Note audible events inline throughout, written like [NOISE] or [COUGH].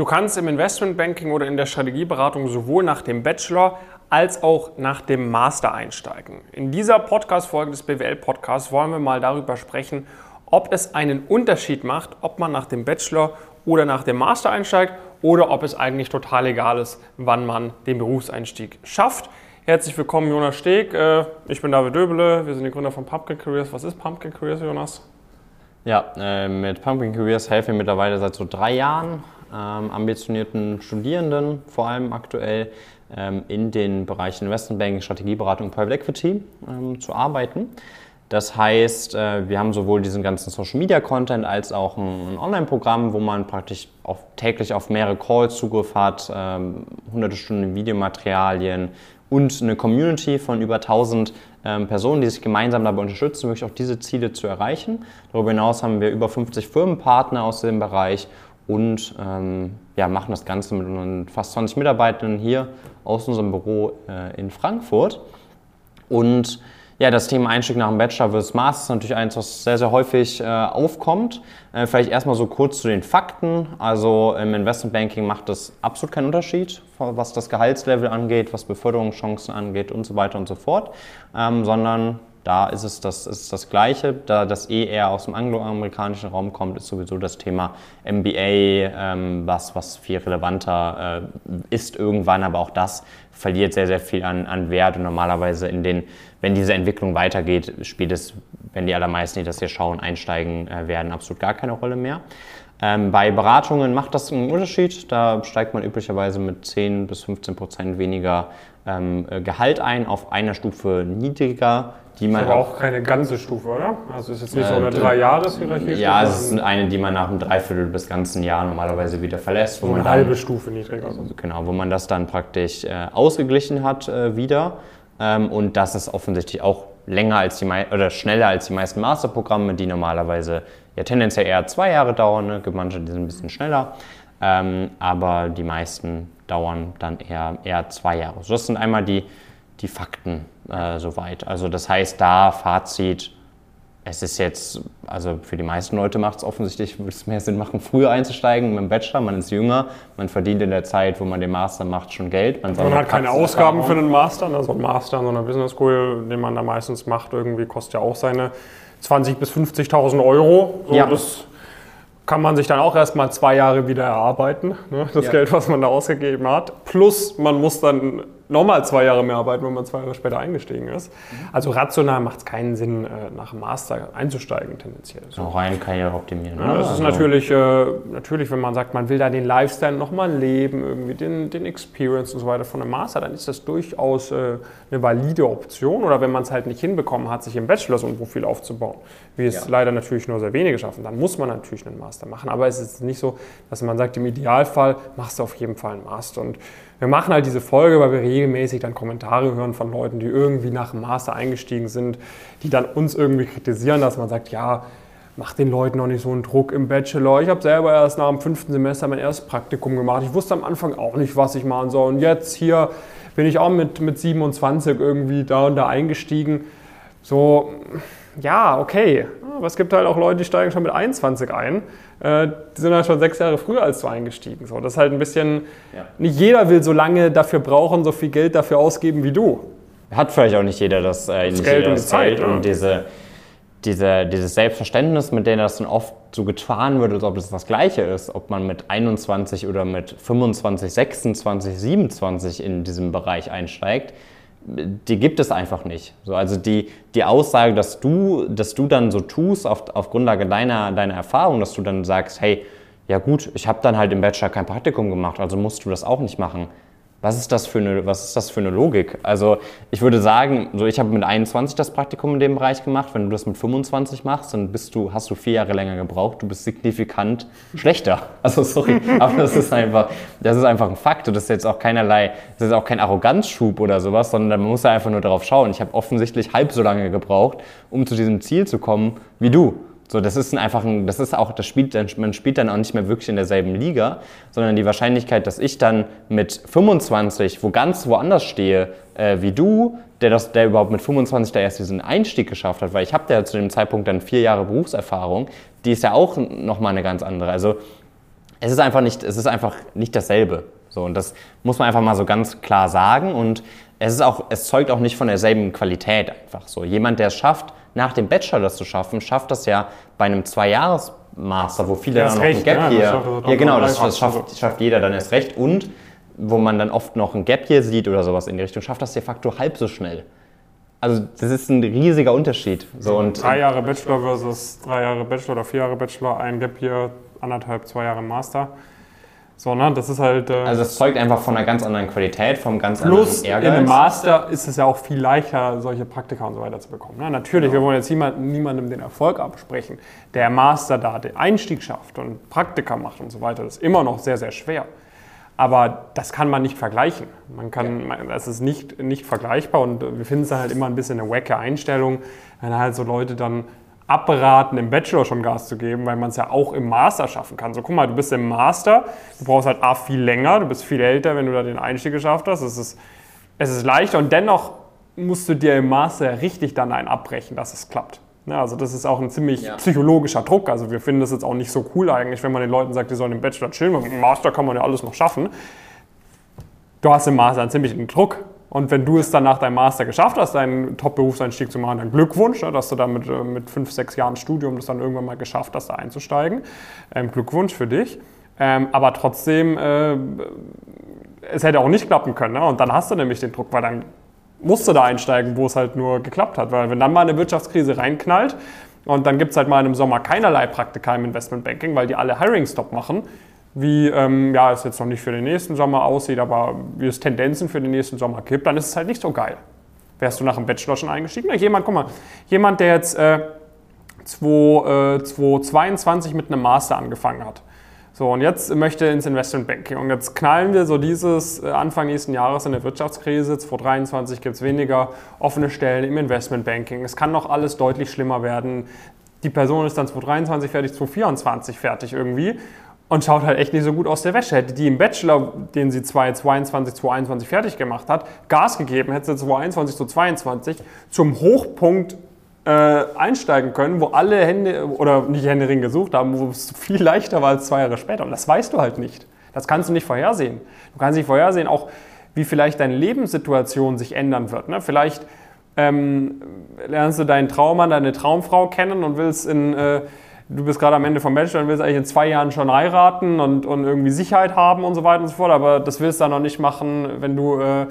Du kannst im Investmentbanking oder in der Strategieberatung sowohl nach dem Bachelor als auch nach dem Master einsteigen. In dieser Podcast-Folge des BWL-Podcasts wollen wir mal darüber sprechen, ob es einen Unterschied macht, ob man nach dem Bachelor oder nach dem Master einsteigt oder ob es eigentlich total egal ist, wann man den Berufseinstieg schafft. Herzlich willkommen, Jonas Steg. Äh, ich bin David Döbele. Wir sind die Gründer von Pumpkin Careers. Was ist Pumpkin Careers, Jonas? Ja, äh, mit Pumpkin Careers helfen wir mittlerweile seit so drei Jahren ähm, ambitionierten Studierenden, vor allem aktuell ähm, in den Bereichen Investmentbanking, Strategieberatung Private Equity ähm, zu arbeiten. Das heißt, äh, wir haben sowohl diesen ganzen Social Media Content als auch ein, ein Online-Programm, wo man praktisch auf, täglich auf mehrere Calls Zugriff hat, ähm, hunderte Stunden Videomaterialien und eine Community von über 1000 ähm, Personen, die sich gemeinsam dabei unterstützen, wirklich auch diese Ziele zu erreichen. Darüber hinaus haben wir über 50 Firmenpartner aus dem Bereich und ähm, ja, machen das Ganze mit unseren fast 20 Mitarbeitern hier aus unserem Büro äh, in Frankfurt. Und ja, das Thema Einstieg nach dem Bachelor versus Master ist natürlich eins, was sehr, sehr häufig äh, aufkommt. Äh, vielleicht erstmal so kurz zu den Fakten. Also im Investmentbanking macht das absolut keinen Unterschied, was das Gehaltslevel angeht, was Beförderungschancen angeht und so weiter und so fort, ähm, sondern da ist es das, ist das Gleiche. Da das eh eher aus dem angloamerikanischen Raum kommt, ist sowieso das Thema MBA, ähm, was, was viel relevanter äh, ist irgendwann, aber auch das verliert sehr, sehr viel an, an Wert und normalerweise in den, wenn diese Entwicklung weitergeht, spielt es, wenn die allermeisten, die das hier schauen, einsteigen äh, werden, absolut gar keine Rolle mehr. Ähm, bei Beratungen macht das einen Unterschied. Da steigt man üblicherweise mit 10 bis 15 Prozent weniger ähm, äh, Gehalt ein, auf einer Stufe niedriger die man aber auch keine ganze Stufe, oder? Also ist jetzt nicht äh, so eine drei jahres Ja, es ist eine, die man nach einem Dreiviertel bis ganzen Jahr normalerweise wieder verlässt. Wo so man eine dann, halbe Stufe niedriger. Also. Genau, wo man das dann praktisch äh, ausgeglichen hat äh, wieder. Ähm, und das ist offensichtlich auch länger als die oder schneller als die meisten Masterprogramme, die normalerweise ja tendenziell eher zwei Jahre dauern. Ne? Gibt manche, die sind ein bisschen schneller. Ähm, aber die meisten dauern dann eher, eher zwei Jahre. So, das sind einmal die, die Fakten äh, soweit. Also das heißt, da Fazit, es ist jetzt, also für die meisten Leute macht es offensichtlich, würde es mehr Sinn machen, früher einzusteigen mit dem Bachelor. Man ist jünger, man verdient in der Zeit, wo man den Master macht, schon Geld. Man, man hat keine Ausgaben für einen Master. Also ein Master an so einer Business School, den man da meistens macht, irgendwie kostet ja auch seine 20.000 bis 50.000 Euro. So, ja. Das kann man sich dann auch erstmal zwei Jahre wieder erarbeiten, ne? das ja. Geld, was man da ausgegeben hat. Plus man muss dann nochmal zwei Jahre mehr arbeiten, wenn man zwei Jahre später eingestiegen ist. Mhm. Also rational macht es keinen Sinn, äh, nach dem Master einzusteigen tendenziell. So rein Karriere optimieren. Ja, das also. ist natürlich, äh, natürlich, wenn man sagt, man will da den Lifestyle nochmal leben, irgendwie den, den Experience und so weiter von einem Master, dann ist das durchaus äh, eine valide Option. Oder wenn man es halt nicht hinbekommen hat, sich im Bachelor so ein Profil aufzubauen, wie es ja. leider natürlich nur sehr wenige schaffen, dann muss man natürlich einen Master machen. Aber es ist nicht so, dass man sagt, im Idealfall machst du auf jeden Fall einen Master. Und wir machen halt diese Folge, weil wir regelmäßig dann Kommentare hören von Leuten, die irgendwie nach dem Master eingestiegen sind, die dann uns irgendwie kritisieren, dass man sagt, ja, mach den Leuten noch nicht so einen Druck im Bachelor. Ich habe selber erst nach dem fünften Semester mein erstes Praktikum gemacht. Ich wusste am Anfang auch nicht, was ich machen soll. Und jetzt hier bin ich auch mit, mit 27 irgendwie da und da eingestiegen. So, ja, okay. Aber es gibt halt auch Leute, die steigen schon mit 21 ein. Äh, die sind halt schon sechs Jahre früher als du eingestiegen. So, das ist halt ein bisschen, ja. nicht jeder will so lange dafür brauchen, so viel Geld dafür ausgeben wie du. Hat vielleicht auch nicht jeder das, äh, das Geld und die Zeit. Zeit und diese, diese, dieses Selbstverständnis, mit dem das dann oft so getan wird, als ob es das Gleiche ist, ob man mit 21 oder mit 25, 26, 27 in diesem Bereich einsteigt, die gibt es einfach nicht. So, also die, die Aussage, dass du, dass du dann so tust auf, auf Grundlage deiner, deiner Erfahrung, dass du dann sagst, hey, ja gut, ich habe dann halt im Bachelor kein Praktikum gemacht, also musst du das auch nicht machen. Was ist das für eine, was ist das für eine Logik? Also ich würde sagen, so ich habe mit 21 das Praktikum in dem Bereich gemacht. Wenn du das mit 25 machst, dann bist du, hast du vier Jahre länger gebraucht. Du bist signifikant schlechter. [LAUGHS] Also sorry, aber das ist einfach, das ist einfach ein Fakt. Und das ist jetzt auch keinerlei, das ist auch kein Arroganzschub oder sowas, sondern man muss ja einfach nur darauf schauen. Ich habe offensichtlich halb so lange gebraucht, um zu diesem Ziel zu kommen wie du. So, das ist einfach ein, das ist auch, das spielt, man spielt dann auch nicht mehr wirklich in derselben Liga, sondern die Wahrscheinlichkeit, dass ich dann mit 25 wo ganz woanders stehe äh, wie du, der, das, der überhaupt mit 25 da erst diesen Einstieg geschafft hat, weil ich habe ja zu dem Zeitpunkt dann vier Jahre Berufserfahrung, die ist ja auch nochmal eine ganz andere. Also es ist einfach nicht, es ist einfach nicht dasselbe. So, und das muss man einfach mal so ganz klar sagen. Und es ist auch, es zeugt auch nicht von derselben Qualität einfach so. Jemand, der es schafft, nach dem Bachelor das zu schaffen, schafft das ja bei einem Zwei-Jahres-Master, wo viele dann noch recht, ein Gap ja, das hier. schafft er dann Ja, genau, das, das schafft, schafft jeder dann erst recht. Und wo man dann oft noch ein Gap hier sieht oder sowas in die Richtung, schafft das de facto halb so schnell. Also das ist ein riesiger Unterschied. So, und Drei Jahre Bachelor versus drei Jahre Bachelor oder vier Jahre Bachelor, ein Gap hier, anderthalb, zwei Jahre Master. So, ne, das ist halt. Äh, also es zeugt einfach von einer ganz anderen Qualität, vom ganz Plus anderen in einem Ehrgeiz. Master ist es ja auch viel leichter, solche Praktika und so weiter zu bekommen. Ne? Natürlich, wir wollen jetzt niemand, niemandem den Erfolg absprechen. Der Master da den Einstieg schafft und Praktika macht und so weiter, das ist immer noch sehr, sehr schwer. Aber das kann man nicht vergleichen. Man kann, man- das ist nicht, nicht vergleichbar und wir finden es halt immer ein bisschen eine wacke Einstellung, wenn halt so Leute dann abraten, im Bachelor schon Gas zu geben, weil man es ja auch im Master schaffen kann. So, guck mal, du bist im Master, du brauchst halt A viel länger, du bist viel älter, wenn du da den Einstieg geschafft hast. Es ist, es ist leichter und dennoch musst du dir im Master richtig dann einen abbrechen, dass es klappt. Ja, also das ist auch ein ziemlich Ja. psychologischer Druck. Also wir finden das jetzt auch nicht so cool eigentlich, wenn man den Leuten sagt, die sollen im Bachelor chillen. Im Master kann man ja alles noch schaffen. Du hast im Master einen ziemlichen Druck. Und wenn du es dann nach deinem Master geschafft hast, deinen Top-Berufseinstieg zu machen, dann Glückwunsch, ne, dass du dann mit, äh, mit fünf, sechs Jahren Studium das dann irgendwann mal geschafft hast, da einzusteigen. Ähm, Glückwunsch für dich. Ähm, aber trotzdem, äh, es hätte auch nicht klappen können. Ne? Und dann hast du nämlich den Druck, weil dann musst du da einsteigen, wo es halt nur geklappt hat. Weil wenn dann mal eine Wirtschaftskrise reinknallt und dann gibt es halt mal im Sommer keinerlei Praktika im Investmentbanking, weil die alle Hiring-Stop machen, wie ähm, ja, es jetzt noch nicht für den nächsten Sommer aussieht, aber wie es Tendenzen für den nächsten Sommer gibt, dann ist es halt nicht so geil. Wärst du nach dem Bachelor schon eingestiegen? Jemand, guck mal, jemand, der jetzt äh, 2, äh, 2022 mit einem Master angefangen hat. So, und jetzt möchte ins Investmentbanking. Und jetzt knallen wir so dieses äh, Anfang nächsten Jahres in der Wirtschaftskrise. 2023 gibt es weniger offene Stellen im Investmentbanking. Es kann noch alles deutlich schlimmer werden. Die Person ist dann 2023 fertig, 2024 fertig irgendwie und schaut halt echt nicht so gut aus der Wäsche. Hätte die im Bachelor, den sie 2022, 2021 fertig gemacht hat, Gas gegeben, hätte sie 2021, 2022 zum Hochpunkt äh, einsteigen können, wo alle Hände oder nicht Händering gesucht haben, wo es viel leichter war als zwei Jahre später. Und das weißt du halt nicht. Das kannst du nicht vorhersehen. Du kannst nicht vorhersehen, auch wie vielleicht deine Lebenssituation sich ändern wird. Ne? Vielleicht ähm, lernst du deinen Traummann, deine Traumfrau kennen und willst in, äh, du bist gerade am Ende vom Bachelor und willst eigentlich in zwei Jahren schon heiraten und, und irgendwie Sicherheit haben und so weiter und so fort, aber das willst du dann noch nicht machen, wenn du äh,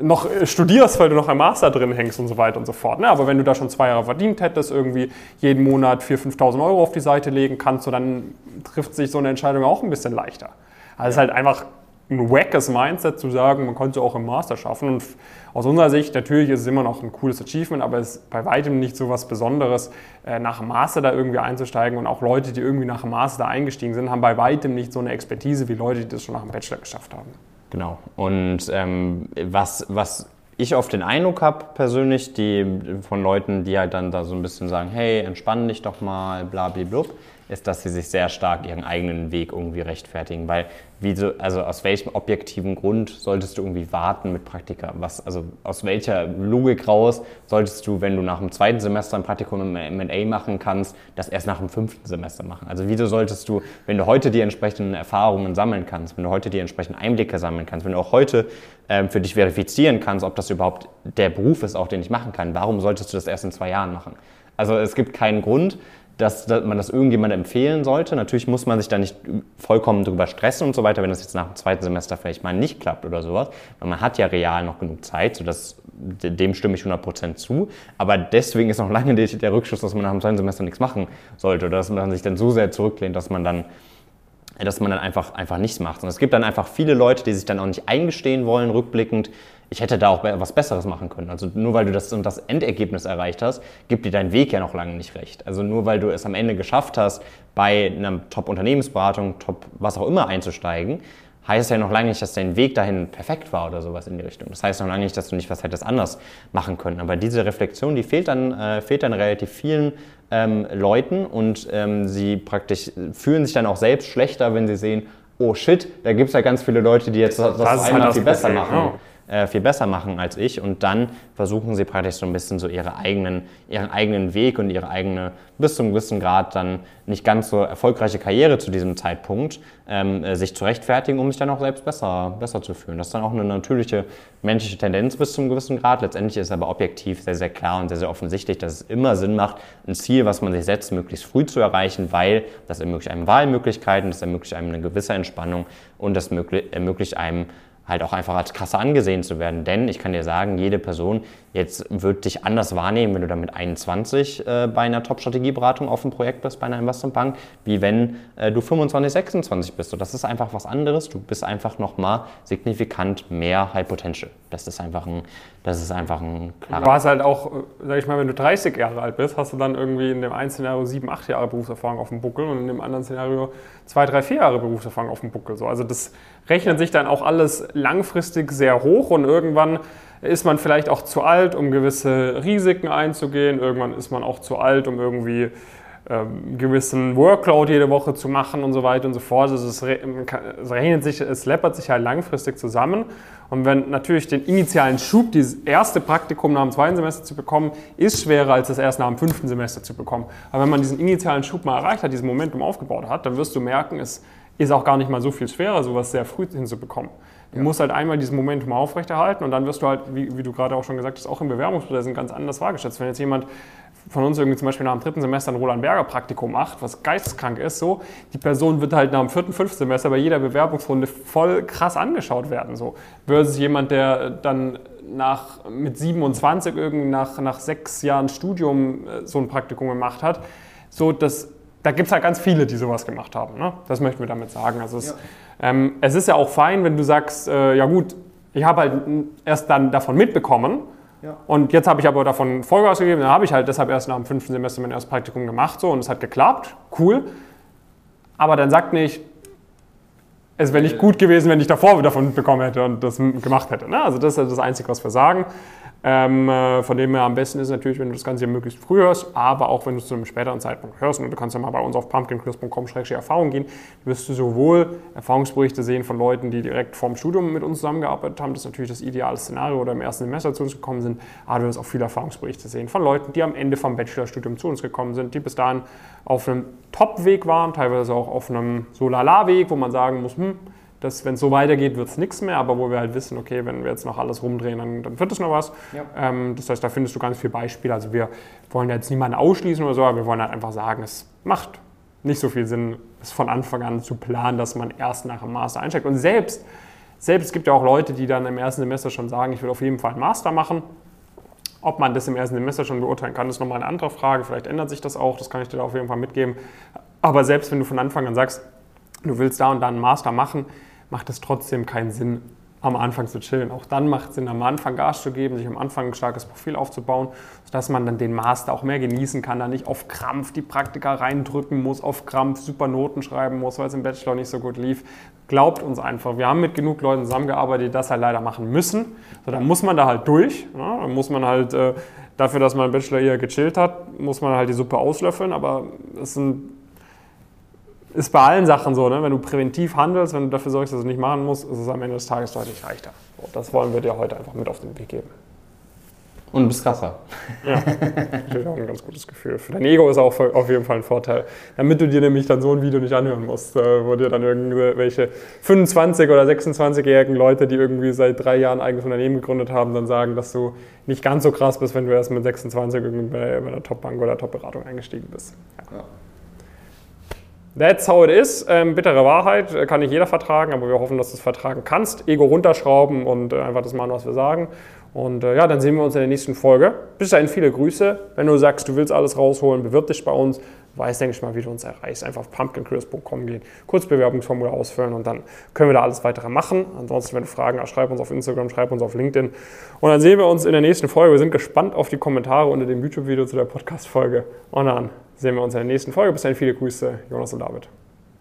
noch äh, studierst, weil du noch im Master drin hängst und so weiter und so fort. Ne? Aber wenn du da schon zwei Jahre verdient hättest, irgendwie jeden Monat 4.000, 5.000 Euro auf die Seite legen kannst, so dann trifft sich so eine Entscheidung auch ein bisschen leichter. Also es ist halt einfach ein wackes Mindset zu sagen, man könnte es auch im Master schaffen. Und aus unserer Sicht, natürlich ist es immer noch ein cooles Achievement, aber es ist bei weitem nicht so was Besonderes, äh, nach dem Master da irgendwie einzusteigen. Und auch Leute, die irgendwie nach dem Master da eingestiegen sind, haben bei weitem nicht so eine Expertise wie Leute, die das schon nach dem Bachelor geschafft haben. Genau. Und ähm, was, was ich oft den Eindruck habe persönlich, die von Leuten, die halt dann da so ein bisschen sagen, hey, entspann dich doch mal, bla bla blub, ist, dass sie sich sehr stark ihren eigenen Weg irgendwie rechtfertigen. Weil, wie so, also aus welchem objektiven Grund solltest du irgendwie warten mit Praktika? Was, also aus welcher Logik raus solltest du, wenn du nach dem zweiten Semester ein Praktikum im M&A machen kannst, das erst nach dem fünften Semester machen? Also wieso solltest du, wenn du heute die entsprechenden Erfahrungen sammeln kannst, wenn du heute die entsprechenden Einblicke sammeln kannst, wenn du auch heute ähm, für dich verifizieren kannst, ob das überhaupt der Beruf ist, auch den ich machen kann, warum solltest du das erst in zwei Jahren machen? Also es gibt keinen Grund, dass, dass man das irgendjemandem empfehlen sollte. Natürlich muss man sich da nicht vollkommen drüber stressen und so weiter, wenn das jetzt nach dem zweiten Semester vielleicht mal nicht klappt oder sowas. Weil man hat ja real noch genug Zeit, sodass, dem stimme ich 100% zu. Aber deswegen ist noch lange der Rückschluss, dass man nach dem zweiten Semester nichts machen sollte oder dass man sich dann so sehr zurücklehnt, dass man dann dass man dann einfach, einfach nichts macht. Und es gibt dann einfach viele Leute, die sich dann auch nicht eingestehen wollen, rückblickend, ich hätte da auch was Besseres machen können. Also nur weil du das und das Endergebnis erreicht hast, gibt dir dein Weg ja noch lange nicht recht. Also nur weil du es am Ende geschafft hast, bei einer Top-Unternehmensberatung, Top was auch immer einzusteigen, heißt ja noch lange nicht, dass dein Weg dahin perfekt war oder sowas in die Richtung. Das heißt noch lange nicht, dass du nicht was hättest anders machen können. Aber diese Reflexion, die fehlt dann, äh, fehlt dann relativ vielen ähm, Leuten und ähm, sie praktisch fühlen sich dann auch selbst schlechter, wenn sie sehen, oh shit, da gibt es ja ganz viele Leute, die jetzt das, das halt das viel besser machen. ja. Äh, viel besser machen als ich und dann versuchen sie praktisch so ein bisschen so ihre eigenen, ihren eigenen Weg und ihre eigene, bis zu einem gewissen Grad dann nicht ganz so erfolgreiche Karriere zu diesem Zeitpunkt ähm, äh, sich zu rechtfertigen, um sich dann auch selbst besser, besser zu fühlen. Das ist dann auch eine natürliche menschliche Tendenz bis zu einem gewissen Grad. Letztendlich ist aber objektiv sehr, sehr klar und sehr, sehr offensichtlich, dass es immer Sinn macht, ein Ziel, was man sich setzt, möglichst früh zu erreichen, weil das ermöglicht einem Wahlmöglichkeiten, das ermöglicht einem eine gewisse Entspannung und das ermöglicht einem halt auch einfach als Kasse angesehen zu werden. Denn ich kann dir sagen, jede Person jetzt wird dich anders wahrnehmen, wenn du dann mit 21 äh, bei einer Top-Strategieberatung auf dem Projekt bist, bei einer Investmentbank, wie wenn äh, du 25, 26 bist. Und das ist einfach was anderes. Du bist einfach nochmal signifikant mehr High Potential. Das ist einfach ein, das ist einfach ein klarer... Du hast halt auch, äh, sag ich mal, wenn du 30 Jahre alt bist, hast du dann irgendwie in dem einen Szenario 7, 8 Jahre Berufserfahrung auf dem Buckel und in dem anderen Szenario 2, 3, 4 Jahre Berufserfahrung auf dem Buckel. So, also das rechnet sich dann auch alles langfristig sehr hoch und irgendwann ist man vielleicht auch zu alt, um gewisse Risiken einzugehen. Irgendwann ist man auch zu alt, um irgendwie gewissen Workload jede Woche zu machen und so weiter und so fort. Also es, es rechnet sich, es läppert sich halt langfristig zusammen. Und wenn natürlich den initialen Schub, dieses erste Praktikum nach dem zweiten Semester zu bekommen, ist schwerer als das erst nach dem fünften Semester zu bekommen. Aber wenn man diesen initialen Schub mal erreicht hat, dieses Momentum aufgebaut hat, dann wirst du merken, es ist auch gar nicht mal so viel schwerer, sowas sehr früh hinzubekommen. Du ja. musst halt einmal dieses Momentum aufrechterhalten und dann wirst du halt, wie, wie du gerade auch schon gesagt hast, auch im Bewerbungsprozess ganz anders wahrgeschätzt. Wenn jetzt jemand von uns irgendwie zum Beispiel nach dem dritten Semester ein Roland Berger Praktikum macht, was geisteskrank ist, so, die Person wird halt nach dem vierten, fünften Semester bei jeder Bewerbungsrunde voll krass angeschaut werden. So. Versus jemand, der dann nach, mit 27 irgendwie nach, nach sechs Jahren Studium äh, so ein Praktikum gemacht hat. So, das da gibt es halt ganz viele, die sowas gemacht haben. Ne? Das möchten wir damit sagen. Also es, ja. Ähm, es ist ja auch fein, wenn du sagst, äh, ja gut, ich habe halt erst dann davon mitbekommen ja. und jetzt habe ich aber davon Vollgas gegeben, dann habe ich halt deshalb erst nach dem fünften Semester mein erstes Praktikum gemacht so, und es hat geklappt, cool. Aber dann sagt nicht, es wäre nicht gut gewesen, wenn ich davor davon mitbekommen hätte und das gemacht hätte. Ne? Also das ist das Einzige, was wir sagen. Ähm, äh, von dem her am besten ist natürlich, wenn du das Ganze hier möglichst früh hörst, aber auch wenn du es zu einem späteren Zeitpunkt hörst. Und du kannst ja mal bei uns auf pumpkincrisp.com-erfahrung gehen, wirst du sowohl Erfahrungsberichte sehen von Leuten, die direkt vorm Studium mit uns zusammengearbeitet haben, das ist natürlich das ideale Szenario oder im ersten Semester zu uns gekommen sind, aber du wirst auch viele Erfahrungsberichte sehen von Leuten, die am Ende vom Bachelorstudium zu uns gekommen sind, die bis dahin auf einem Top-Weg waren, teilweise auch auf einem So-Lala-Weg, wo man sagen muss, hm, dass wenn es so weitergeht, wird es nichts mehr, aber wo wir halt wissen, okay, wenn wir jetzt noch alles rumdrehen, dann, dann wird es noch was. Ja. Ähm, das heißt, da findest du ganz viele Beispiele. Also wir wollen jetzt niemanden ausschließen oder so, aber wir wollen halt einfach sagen, es macht nicht so viel Sinn, es von Anfang an zu planen, dass man erst nach dem Master einsteigt. Und selbst, selbst es gibt ja auch Leute, die dann im ersten Semester schon sagen, ich will auf jeden Fall einen Master machen. Ob man das im ersten Semester schon beurteilen kann, ist nochmal eine andere Frage. Vielleicht ändert sich das auch, das kann ich dir da auf jeden Fall mitgeben. Aber selbst wenn du von Anfang an sagst, du willst da und da einen Master machen, macht es trotzdem keinen Sinn, am Anfang zu chillen. Auch dann macht es Sinn, am Anfang Gas zu geben, sich am Anfang ein starkes Profil aufzubauen, sodass man dann den Master auch mehr genießen kann, da nicht auf Krampf die Praktika reindrücken muss, auf Krampf super Noten schreiben muss, weil es im Bachelor nicht so gut lief. Glaubt uns einfach. Wir haben mit genug Leuten zusammengearbeitet, die das halt leider machen müssen. So, dann muss man da halt durch. Ja, dann muss man halt äh, dafür, dass man im Bachelor eher gechillt hat, muss man halt die Suppe auslöffeln. Aber es sind ist bei allen Sachen so, ne? wenn du präventiv handelst, wenn du dafür sorgst, dass du es nicht machen musst, ist es am Ende des Tages deutlich leichter. So, das wollen wir dir heute einfach mit auf den Weg geben. Und du bist krasser. Ja, natürlich auch ein ganz gutes Gefühl. Für dein Ego ist auch auf jeden Fall ein Vorteil. Damit du dir nämlich dann so ein Video nicht anhören musst, äh, wo dir dann irgendwelche 25- oder 26-jährigen Leute, die irgendwie seit drei Jahren eigenes Unternehmen gegründet haben, dann sagen, dass du nicht ganz so krass bist, wenn du erst mit 26 irgendwie bei, einer Top-Bank oder Top-Beratung eingestiegen bist. Ja. That's how it is. Ähm, bittere Wahrheit äh, kann nicht jeder vertragen, aber wir hoffen, dass du es vertragen kannst. Ego runterschrauben und äh, einfach das machen, was wir sagen. Und äh, ja, dann sehen wir uns in der nächsten Folge. Bis dahin viele Grüße. Wenn du sagst, du willst alles rausholen, bewirb dich bei uns. Du weißt, denke ich mal, wie du uns erreichst. Einfach auf pumpkincurious.com gehen, kurz Bewerbungsformular ausfüllen und dann können wir da alles weitere machen. Ansonsten, wenn du Fragen hast, schreib uns auf Instagram, schreib uns auf LinkedIn. Und dann sehen wir uns in der nächsten Folge. Wir sind gespannt auf die Kommentare unter dem YouTube-Video zu der Podcast-Folge. Und dann sehen wir uns in der nächsten Folge. Bis dahin viele Grüße, Jonas und David.